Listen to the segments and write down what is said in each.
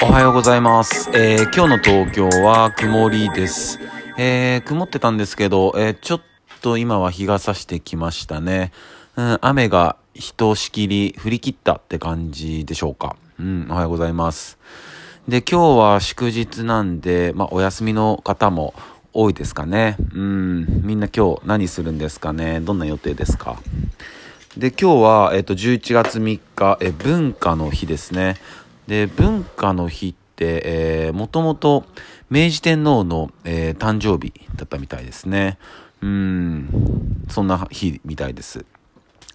おはようございます。えー今日の東京は曇りです。えー曇ってたんですけど、えーちょっと今は日が差してきましたね。うん、雨がひとしきり降り切ったって感じでしょうか。うん、おはようございます。で、今日は祝日なんで、まあ、お休みの方も多いですかね。うん、みんな今日何するんですかね。どんな予定ですか。で、今日は、えっ、と、11月3日、え、文化の日ですね。で、文化の日って、えー、もともと明治天皇の、えー誕生日だったみたいですね。うん、そんな日みたいです。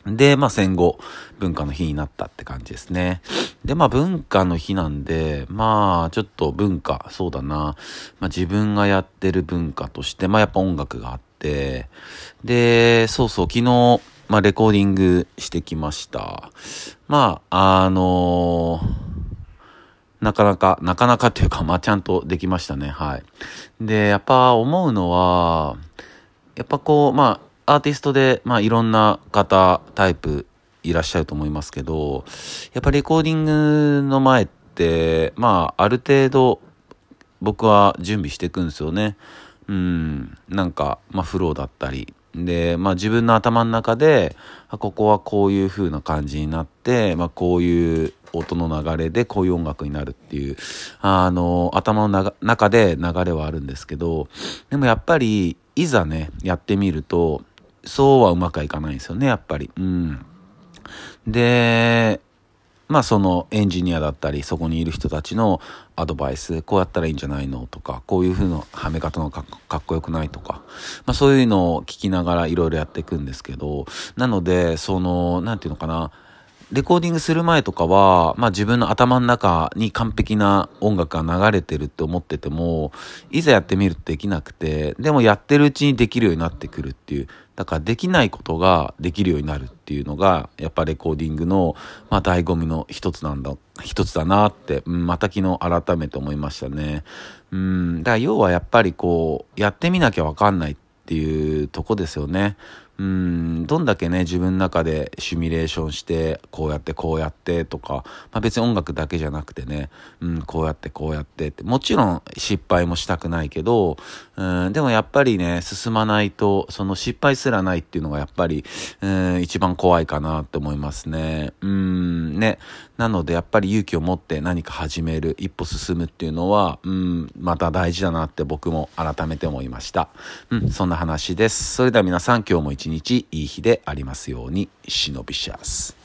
で、まあ戦後、文化の日になったって感じですね。で、まあ文化の日なんで、まあちょっと文化、そうだな。まあ自分がやってる文化として、まあやっぱ音楽があって、で、そうそう、昨日、まあレコーディングしてきました。まあ、あのなかなか、なかなかっていうか、まあちゃんとできましたね。はい。で、やっぱ思うのは、やっぱこう、まあ、アーティストで、まあ、いろんな方、タイプいらっしゃると思いますけど、やっぱレコーディングの前って、まあ、ある程度、僕は準備していくんですよね。うん、なんか、まあ、フローだったり。で、まあ、自分の頭の中で、ここはこういう風な感じになって、まあ、こういう音の流れでこういう音楽になるっていう、あの、頭の中で流れはあるんですけど、でもやっぱり、いざね、やってみると、そうはうまくはいかないんですよね、やっぱり。うん。で、まあそのエンジニアだったり、そこにいる人たちのアドバイス、こうやったらいいんじゃないのとか、こういう風なはめ方のかっこよくないとか、まあそういうのを聞きながらいろいろやっていくんですけど、なので、その、なんていうのかな、レコーディングする前とかは、まあ自分の頭の中に完璧な音楽が流れてるって思ってても、いざやってみるとできなくて、でもやってるうちにできるようになってくるっていう、だからできないことができるようになるっていうのが、やっぱレコーディングの、まあ醍醐味の一つなんだ、一つだなって、うんまた昨日改めて思いましたね。うん、だから要はやっぱりこう、やってみなきゃわかんないっていうとこですよね。うん、どんだけね、自分の中でシミュレーションして、こうやってこうやってとか、まあ別に音楽だけじゃなくてね、うん、こうやってこうやってって、もちろん失敗もしたくないけど、うん、でもやっぱりね、進まないと、その失敗すらないっていうのがやっぱり、うん、一番怖いかなって思いますね。うん、ね。なのでやっぱり勇気を持って何か始める、一歩進むっていうのは、うん、また大事だなって僕も改めて思いました。うん、そんな話です。それでは皆さん今日も一日いい日でありますように、忍びシャス。